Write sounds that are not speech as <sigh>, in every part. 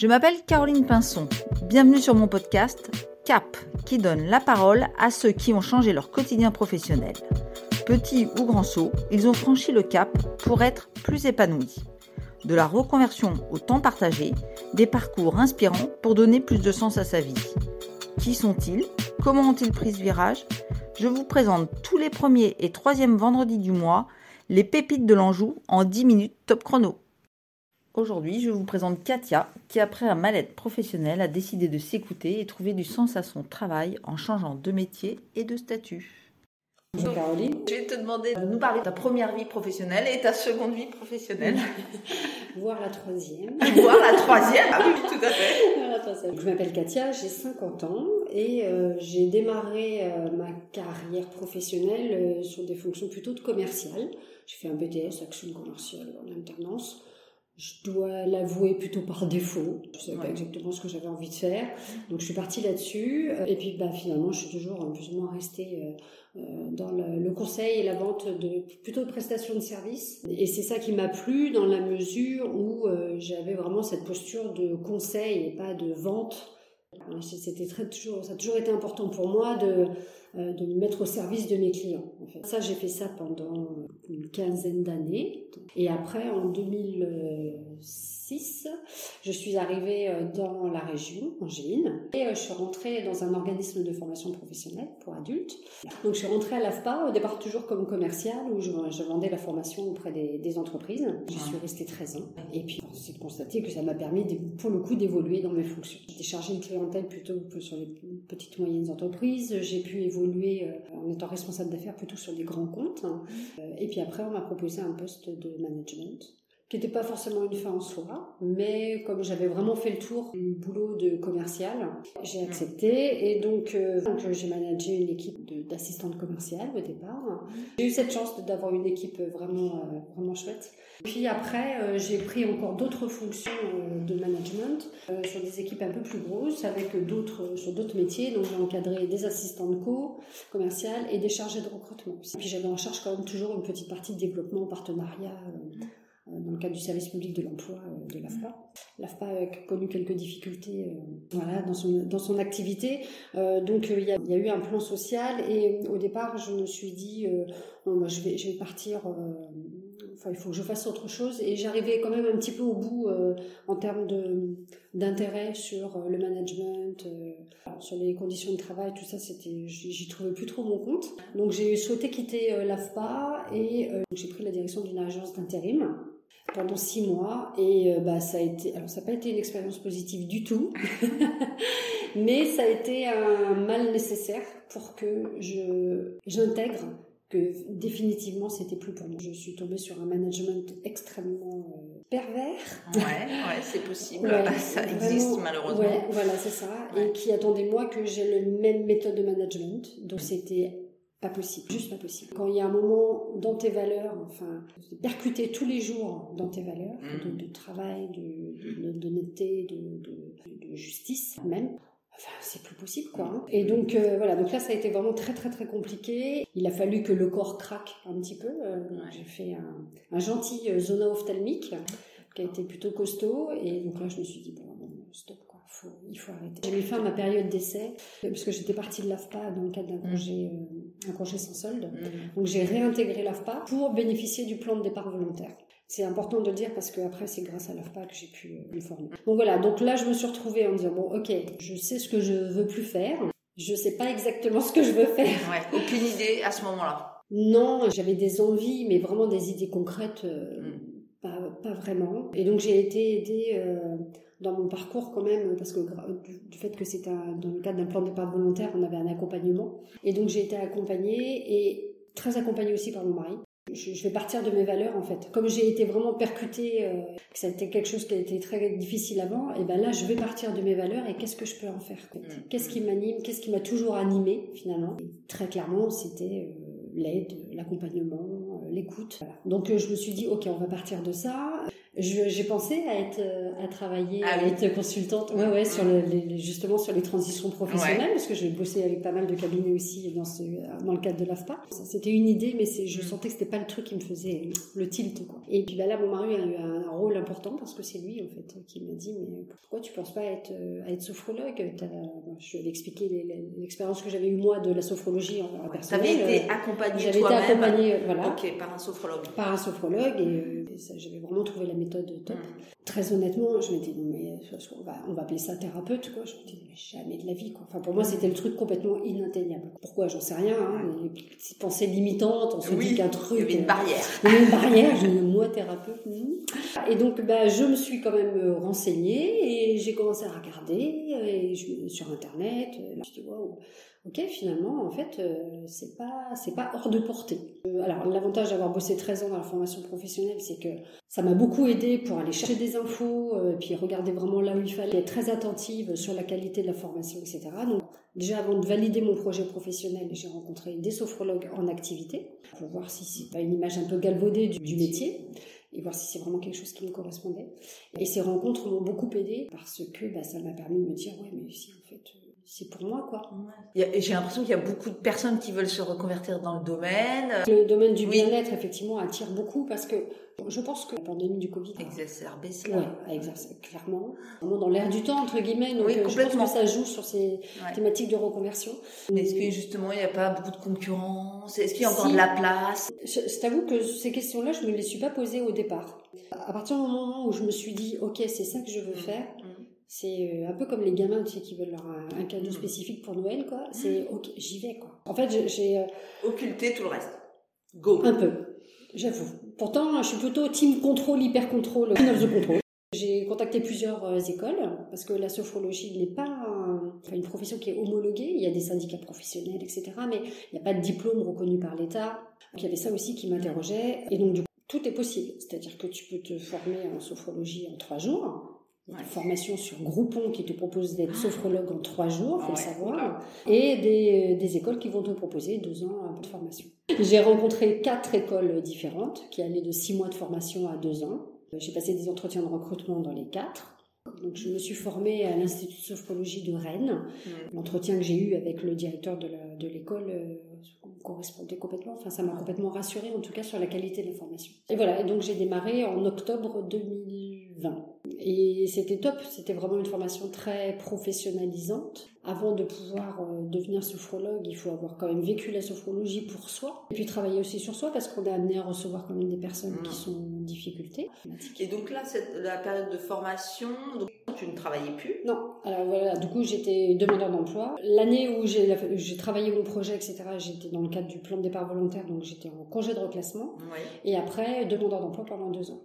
Je m'appelle Caroline Pinson. Bienvenue sur mon podcast CAP, qui donne la parole à ceux qui ont changé leur quotidien professionnel. Petits ou grands sauts, ils ont franchi le cap pour être plus épanouis. De la reconversion au temps partagé, des parcours inspirants pour donner plus de sens à sa vie. Qui sont-ils? Comment ont-ils pris ce virage? Je vous présente tous les premiers et troisièmes vendredis du mois les pépites de l'Anjou en 10 minutes top chrono. Aujourd'hui, je vous présente Katia, qui après un mal-être professionnel a décidé de s'écouter et trouver du sens à son travail en changeant de métier et de statut. Bonjour Caroline. Je vais te demander de nous parler de ta première vie professionnelle et ta seconde vie professionnelle. <laughs> Voir la troisième. <laughs> Voir la troisième Ah oui, tout à fait. Je m'appelle Katia, j'ai 50 ans et euh, j'ai démarré euh, ma carrière professionnelle euh, sur des fonctions plutôt de commercial. J'ai fait un BTS, action commerciale en alternance je dois l'avouer plutôt par défaut. Je ne savais pas exactement ce que j'avais envie de faire. Donc je suis partie là-dessus. Et puis bah, finalement, je suis toujours plus ou moins restée euh, euh, dans le, conseil et la vente de plutôt de prestations de services. Et c'est ça qui m'a plu dans la mesure où euh, j'avais vraiment cette posture de conseil et pas de vente. C'était toujours, ça a toujours été important pour moi de euh, me mettre au service de mes clients. Ça, j'ai fait ça pendant une quinzaine d'années. Et après, en 2006, je suis arrivée euh, dans la région, en Gine, et euh, je suis rentrée dans un organisme de formation professionnelle pour adultes. Donc, je suis rentrée à l'AFPA, au départ toujours comme commerciale, où je, vendais la formation auprès des, entreprises. J'y suis restée 13 ans. Et puis, c'est de constater que ça m'a permis, pour le coup, d'évoluer dans mes fonctions. J'étais chargée de clientèle plutôt sur les petites moyennes entreprises. J'ai pu évoluer euh, en étant responsable d'affaires plutôt sur des grands comptes. Euh, et puis après, on m'a proposé un poste de management qui n'était pas forcément une fin en soi, mais comme j'avais vraiment fait le tour du boulot de commercial, j'ai accepté et donc, euh, donc j'ai managé une équipe d'assistantes commerciales au départ. J'ai eu cette chance d'avoir une équipe vraiment vraiment chouette. Puis après, j'ai pris encore d'autres fonctions de management sur des équipes un peu plus grosses avec d'autres sur d'autres métiers. Donc j'ai encadré des assistantes co commerciales et des chargés de recrutement. Puis j'avais en charge quand même toujours une petite partie de développement, partenariat euh, dans le cadre du service public de l'emploi euh, de l'AFPA. L'AFPA a connu quelques difficultés euh, dans, son, activité. donc il y, a, eu un plan social et au départ je me suis dit je, vais, partir enfin, il faut que je fasse autre chose. Et j'arrivais quand même un petit peu au bout en termes d'intérêt sur le management, sur les conditions de travail, tout ça, c'était, j'y trouvais plus trop mon compte. Donc j'ai souhaité quitter l'AFPA et j'ai pris la direction d'une agence d'intérim pendant six mois et euh, bah ça a été alors ça n'a pas été une expérience positive du tout <laughs> mais ça a été un mal nécessaire pour que je j'intègre que définitivement c'était plus pour moi. Je suis tombée sur un management extrêmement euh, pervers. Ouais, ouais, <laughs> c'est possible. ça existe malheureusement. Ouais, voilà, c'est ça. Et qui attendait moi que j'ai le même méthode de management. Donc c'était pas possible, juste pas possible. Quand il y a un moment dans tes valeurs, enfin, de percuter tous les jours dans tes valeurs, de, de, travail, d'honnêteté, de, de, de, justice même, Enfin, c'est plus possible, quoi. Hein. Et donc, euh, voilà. Donc là, ça a été vraiment très, très, très compliqué. Il a fallu que le corps craque un petit peu. Euh, j'ai fait un, un gentil euh, zona ophtalmique qui a été plutôt costaud. Et donc là, je me suis dit, bon, stop, il faut arrêter. J'ai mis fin à ma période d'essai, parce que j'étais partie de l'AFPA dans le cadre d'un mm. congé, euh, un congé sans solde. Mm. Donc j'ai réintégré l'AFPA pour bénéficier du plan de départ volontaire. C'est important de le dire parce que après c'est grâce à l'AFPA que j'ai pu euh, me former. Donc voilà, donc là je me suis retrouvée en disant bon ok, je sais ce que je veux plus faire, je sais pas exactement ce que je veux faire. Ouais, aucune idée à ce moment-là. Non, j'avais des envies, mais vraiment des idées concrètes, euh, mm. pas, pas, vraiment. Et donc j'ai été aidée dans mon parcours quand même, parce que du, fait que c'était dans le cadre d'un plan de départ volontaire, on avait un accompagnement. Et donc j'ai été accompagnée et très accompagnée aussi par mon mari. Je, vais partir de mes valeurs en fait. Comme j'ai été vraiment percutée, euh, que ça a été quelque chose qui a été très difficile avant, et ben là je vais partir de mes valeurs et qu'est-ce que je peux en faire mmh. Qu'est-ce qui m'anime Qu'est-ce qui m'a toujours animé finalement Très clairement, c'était euh, l'aide, l'accompagnement, euh, l'écoute. Donc je me suis dit ok, on va partir de ça. J'ai pensé à être à travailler Ah à oui. être consultante ouais ouais sur le- les, justement sur les transitions professionnelles Ouais. parce que j'ai bossé avec pas mal de cabinets aussi dans ce dans le cadre de l'AFPA c'était une idée mais c'est je Mm. sentais que c'était pas le truc qui me faisait le tilt quoi et puis bah là mon mari a eu un, un rôle important parce que c'est lui en fait qui m'a dit mais pourquoi tu penses pas à être euh, à être sophrologue? T'as- je lui avais expliqué les- les- l'expérience que j'avais eu moi de la sophrologie en, personnel avais été Euh, accompagnée j'avais été accompagnée euh, voilà par un sophrologue. par un sophrologue et, euh, et ça, j'avais vraiment trouvé la méthode top. Mm. Très honnêtement, je m'étais dit, mais on va, on va appeler ça thérapeute, quoi. Je me disais, mais jamais de la vie, quoi. Enfin, pour moi, c'était le truc complètement inatteignable. Pourquoi? J'en sais rien, hein. Les petites pensées limitantes, on se Oui, dit qu'un Il y truc. avait une euh, barrière. il y avait une barrière, je dis, moi thérapeute. Et donc, bah, je me suis quand même euh, renseignée et j'ai commencé à regarder euh, et je- sur Internet. euh, Je me suis dit, waouh, ok, finalement, en fait, euh, c'est pas, c'est pas hors de portée. Euh, alors, l'avantage d'avoir bossé 13 ans dans la formation professionnelle, c'est que ça m'a beaucoup aidé pour aller chercher des infos, euh, puis regarder vraiment là où il fallait, être très attentive sur la qualité de la formation, etc. Donc, déjà avant de valider mon projet professionnel, j'ai rencontré des sophrologues en activité pour voir si c'est pas une image un peu galvaudée du, métier et voir si c'est vraiment quelque chose qui me correspondait. Et ces rencontres m'ont beaucoup aidé parce que bah, ça m'a permis de me dire ouais mais si en fait euh, c'est pour moi quoi. A- J'ai l'impression qu'il y a beaucoup de personnes qui veulent se reconvertir dans le domaine. Le domaine du bien-être effectivement attire beaucoup parce que je pense que la pandémie du Covid a- Exacerber cela. Ouais, a exercé clairement. Dans l'air du temps, entre guillemets. Donc, Oui, euh, je pense que ça joue sur ces Ouais. thématiques de reconversion. Est-ce que justement il n'y a pas beaucoup de concurrence? Est-ce qu'il y a encore Si. de la place? Je, je t'avoue que ces questions-là, je me les suis pas posées au départ. À partir du moment où je me suis dit, ok, c'est ça que je veux faire, Mm. C'est euh, un peu comme les gamins, tu sais, qui veulent leur un, un cadeau Mm. spécifique pour Noël, quoi. C'est ok, j'y vais, quoi. En fait, j'ai- euh, Occulter tout le reste. Go. un peu, j'avoue. Pourtant, je suis plutôt team contrôle, hyper contrôle, the control. J'ai contacté plusieurs euh, écoles parce que la sophrologie n'est pas un- une profession qui est homologuée. Il y a des syndicats professionnels, etc. Mais il n'y a pas de diplôme reconnu par l'État. Donc il y avait ça aussi qui m'interrogeait. Et donc du coup, tout est possible. C'est-à-dire que tu peux te former en sophrologie en trois jours. Une formation sur Groupon qui te propose d'être sophrologue en trois jours, faut Ah le ouais. savoir. Et des, des écoles qui vont te proposer deux ans peu de formation. J'ai rencontré quatre écoles différentes qui allaient de six mois de formation à deux ans. J'ai passé des entretiens de recrutement dans les quatre. Donc, je me suis formée à l'Institut de sophrologie de Rennes. L'entretien que j'ai eu avec le directeur de l'école euh, correspondait complètement, enfin, ça m'a complètement rassurée, en tout cas, sur la qualité de la formation. Et voilà, et donc j'ai démarré en octobre 2020. Et c'était top, c'était vraiment une formation très professionnalisante. Avant de pouvoir euh, devenir sophrologue, il faut avoir quand même vécu la sophrologie pour soi. Et puis travailler aussi sur soi, parce qu'on est amené à recevoir quand même des personnes Mm. qui sont en difficulté. Et donc là, cette, la période de formation, donc, tu ne travaillais plus? Non, alors voilà, du coup j'étais demandeur d'emploi. L'année où j'ai travaillé mon projet, etc., j'étais dans le cadre du plan de départ volontaire, donc j'étais en congé de reclassement. Oui. Et après, demandeur d'emploi pendant deux ans.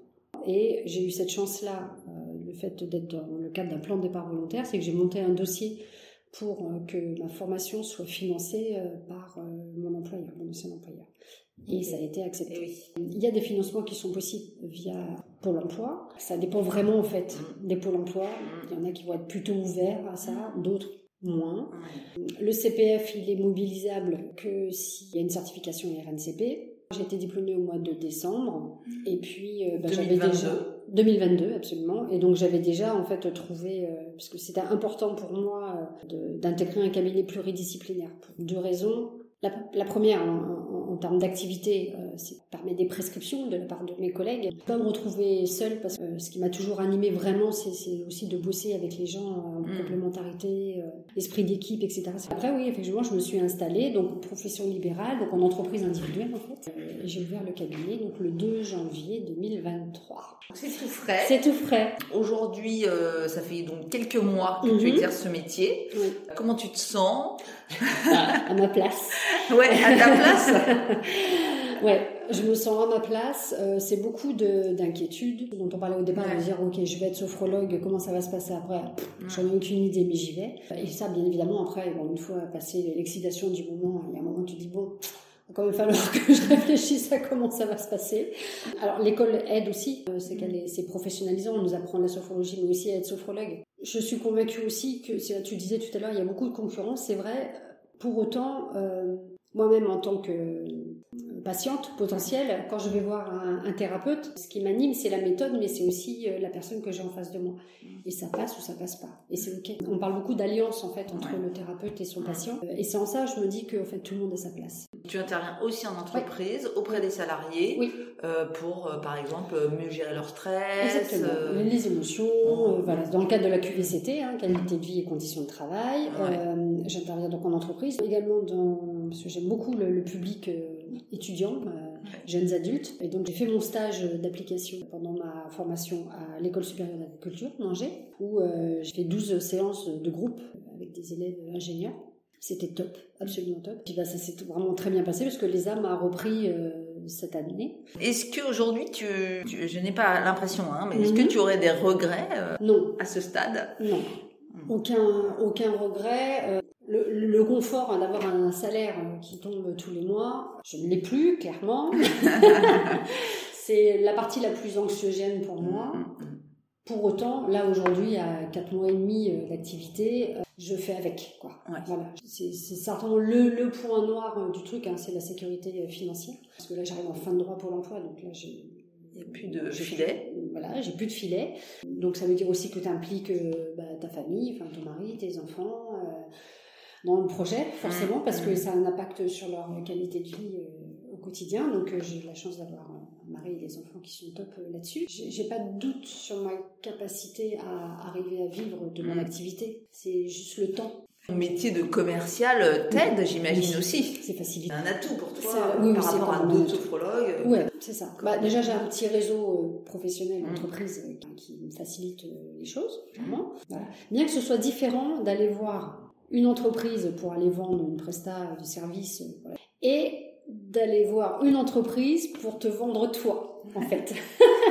Et j'ai eu cette chance-là, euh, fait d'être dans le cadre d'un plan de départ volontaire, c'est que j'ai monté un dossier pour euh, que ma formation soit financée euh, par euh, mon employeur, mon ancien employeur. Et ça a été accepté. Oui. Il y a des financements qui sont possibles via Pôle emploi. Ça dépend vraiment en fait des pôles emploi. Il y en a qui vont être plutôt ouverts à ça, d'autres moins. Le CPF, il est mobilisable que s'il y a une certification RNCP. J'ai été diplômée au mois de décembre et puis euh, bah, j'avais 2022. déjà 2022 absolument et donc j'avais déjà en fait trouvé euh, parce c'était important pour moi euh, d'intégrer un cabinet pluridisciplinaire pour deux raisons. La, la première, en, en- en termes d'activité, euh, c'est permet des prescriptions de la part de mes collègues. Je peux pas me retrouver seule parce que euh, ce qui m'a toujours animée vraiment, c'est aussi de bosser avec les gens euh, en Mm. complémentarité, esprit d'équipe, etc. Après, oui, effectivement, je me suis installée, donc profession libérale, donc en entreprise individuelle en fait. J'ai ouvert le cabinet donc le 2 janvier 2023. C'est tout frais. C'est tout frais. Aujourd'hui, euh, ça fait donc quelques mois que tu Mhm. exerces ce métier. Oui. Comment tu te sens? À ma place. Ouais, à ta place <laughs> Ouais, je me sens à ma place. Euh, c'est beaucoup de- d'inquiétudes dont on parlait au départ, Ouais. de dire ok, je vais être sophrologue, comment ça va se passer après? Pff, J'en ai aucune idée, mais j'y vais. Et ça, bien évidemment, après, bon, une fois passé l'excitation du moment, il y a un moment où tu dis bon, il va quand même falloir que je réfléchisse à comment ça va se passer. Alors l'école aide aussi, euh, c'est qu'elle est, c'est professionnalisant, on nous apprend la sophrologie, mais aussi à être sophrologue. Je suis convaincue aussi que, tu disais tout à l'heure, il y a beaucoup de concurrence, c'est vrai. Pour autant, euh, moi-même en tant que euh, patiente potentielle, quand je vais voir un, thérapeute, ce qui m'anime, c'est la méthode, mais c'est aussi la personne que j'ai en face de moi. Et ça passe ou ça passe pas. Et c'est ok. On parle beaucoup d'alliance en fait entre le thérapeute et son patient. Et c'est en ça, je me dis que en fait tout le monde a sa place. Tu interviens aussi en entreprise auprès des salariés pour, par exemple, mieux gérer leur stress, Exactement. les émotions. voilà, dans le cadre de la QVCT, hein, qualité de vie et conditions de travail. J'interviens donc en entreprise, également dans parce que j'aime beaucoup le, public étudiant jeunes adultes. Et donc j'ai fait mon stage d'application pendant ma formation à l'école supérieure d'agriculture, Angers, où euh, j'ai fait 12 séances de groupe avec des élèves ingénieurs. C'était top, absolument top. Puis bah, ça s'est vraiment très bien passé parce que les âmes a repris euh, cette année. Est-ce qu'aujourd'hui, tu, tu, je n'ai pas l'impression, hein, mais est-ce que mhm. tu aurais des regrets euh, Non. à ce stade? Non. Aucun, aucun regret. Le, confort hein, d'avoir un salaire qui tombe tous les mois, je ne l'ai plus, clairement. <laughs> <laughs> c'est la partie la plus anxiogène pour moi. Pour autant, là aujourd'hui, à 4 mois et demi euh, d'activité, euh, je fais avec. Quoi. Voilà. C'est certainement le, le, point noir euh, du truc, hein, c'est la sécurité financière. Parce que là, j'arrive en fin de droit pour l'emploi, donc là, j'ai il n'y a plus de filet. Voilà, j'ai plus de filet. Donc ça veut dire aussi que tu impliques bah, ta famille, enfin ton mari, tes enfants, dans le projet, forcément, parce que ça a un impact sur leur qualité de vie euh, au quotidien. Donc euh, j'ai la chance d'avoir un mari et des enfants qui sont top euh, là-dessus. J'ai pas de doute sur ma capacité à arriver à vivre de mon activité. C'est juste le temps. Ton métier de commercial t'aide, j'imagine aussi. C'est facile. Un atout pour toi oui, par rapport à d'autres sophrologues. Ouais, c'est ça. Bah, déjà, j'ai un petit réseau professionnel, mmh. entreprise, qui me facilite les choses, vraiment. Voilà. Bien que ce soit différent d'aller voir une entreprise pour aller vendre une presta de service et d'aller voir une entreprise pour te vendre toi, en <laughs> fait.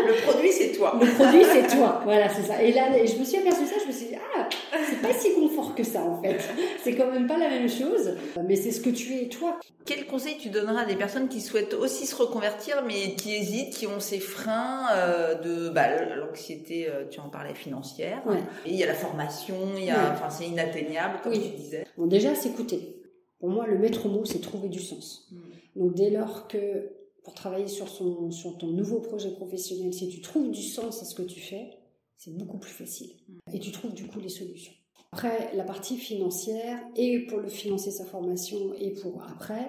le produit, c'est toi. Le produit, c'est toi. <laughs> Voilà, c'est ça. Et là, je me suis aperçue ça, je me suis dit, ah, c'est pas si confort que ça, en fait. C'est quand même pas la même chose, mais c'est ce que tu es, toi. Quel conseil tu donneras à des personnes qui souhaitent aussi se reconvertir, mais qui hésitent, qui ont ces freins euh, de bah, l'anxiété, euh, tu en parlais, financière. Et il y a la formation, il y a, enfin, c'est inatteignable, comme tu disais. Bon, déjà, s'écouter. Pour moi, le maître mot, c'est trouver du sens. Mm. Donc dès lors que pour travailler sur, son, sur ton nouveau projet professionnel, si tu trouves du sens à ce que tu fais, c'est beaucoup plus facile. Et tu trouves du coup les solutions. Après, la partie financière, et pour le financer sa formation, et pour après,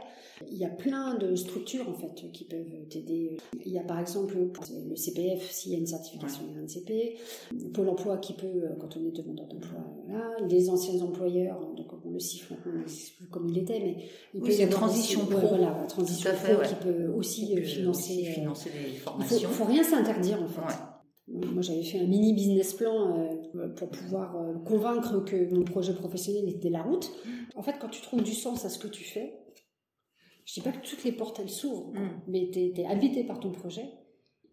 il y a plein de structures en fait qui peuvent t'aider. Il y a par exemple le CPF s'il y a une certification RNCP, Pôle emploi qui peut, quand on est demandeur d'emploi, là, les anciens employeurs, donc on le siffle maintenant, plus comme il était, mais il peut y avoir transition pro. voilà, la transition pro qui peut aussi financer, financer les formations. Il faut, faut rien s'interdire en fait. Moi, j'avais fait un mini business plan euh, pour pouvoir euh, convaincre que mon projet professionnel était la route. En fait, quand tu trouves du sens à ce que tu fais, je dis pas que toutes les portes elles s'ouvrent, mm. mais tu es, habité par ton projet.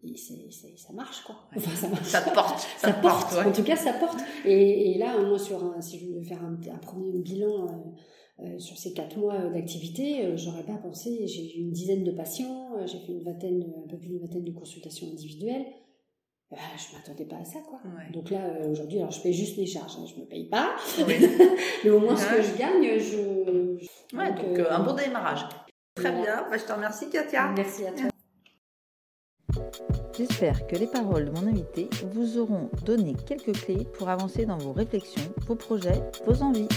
Et ça marche quoi. Enfin, ça, marche. ça porte. <laughs> Ça, porte. En tout cas, ça porte. Et, là, moi, sur un, si je veux faire un, premier bilan euh, sur ces quatre mois d'activité, j'aurais pas pensé. J'ai eu une dizaine de patients, j'ai fait une vingtaine, un peu plus d'une vingtaine de consultations individuelles. Je bah, je m'attendais pas à ça, quoi. Donc là, euh, aujourd'hui, alors je paye juste les charges, hein, je me paye pas, <laughs> mais au moins ce que je gagne, je. Ouais, donc, euh, un bon démarrage. Très bien, bah, je te remercie, Katia. Merci à toi. J'espère que les paroles de mon invité vous auront donné quelques clés pour avancer dans vos réflexions, vos projets, vos envies.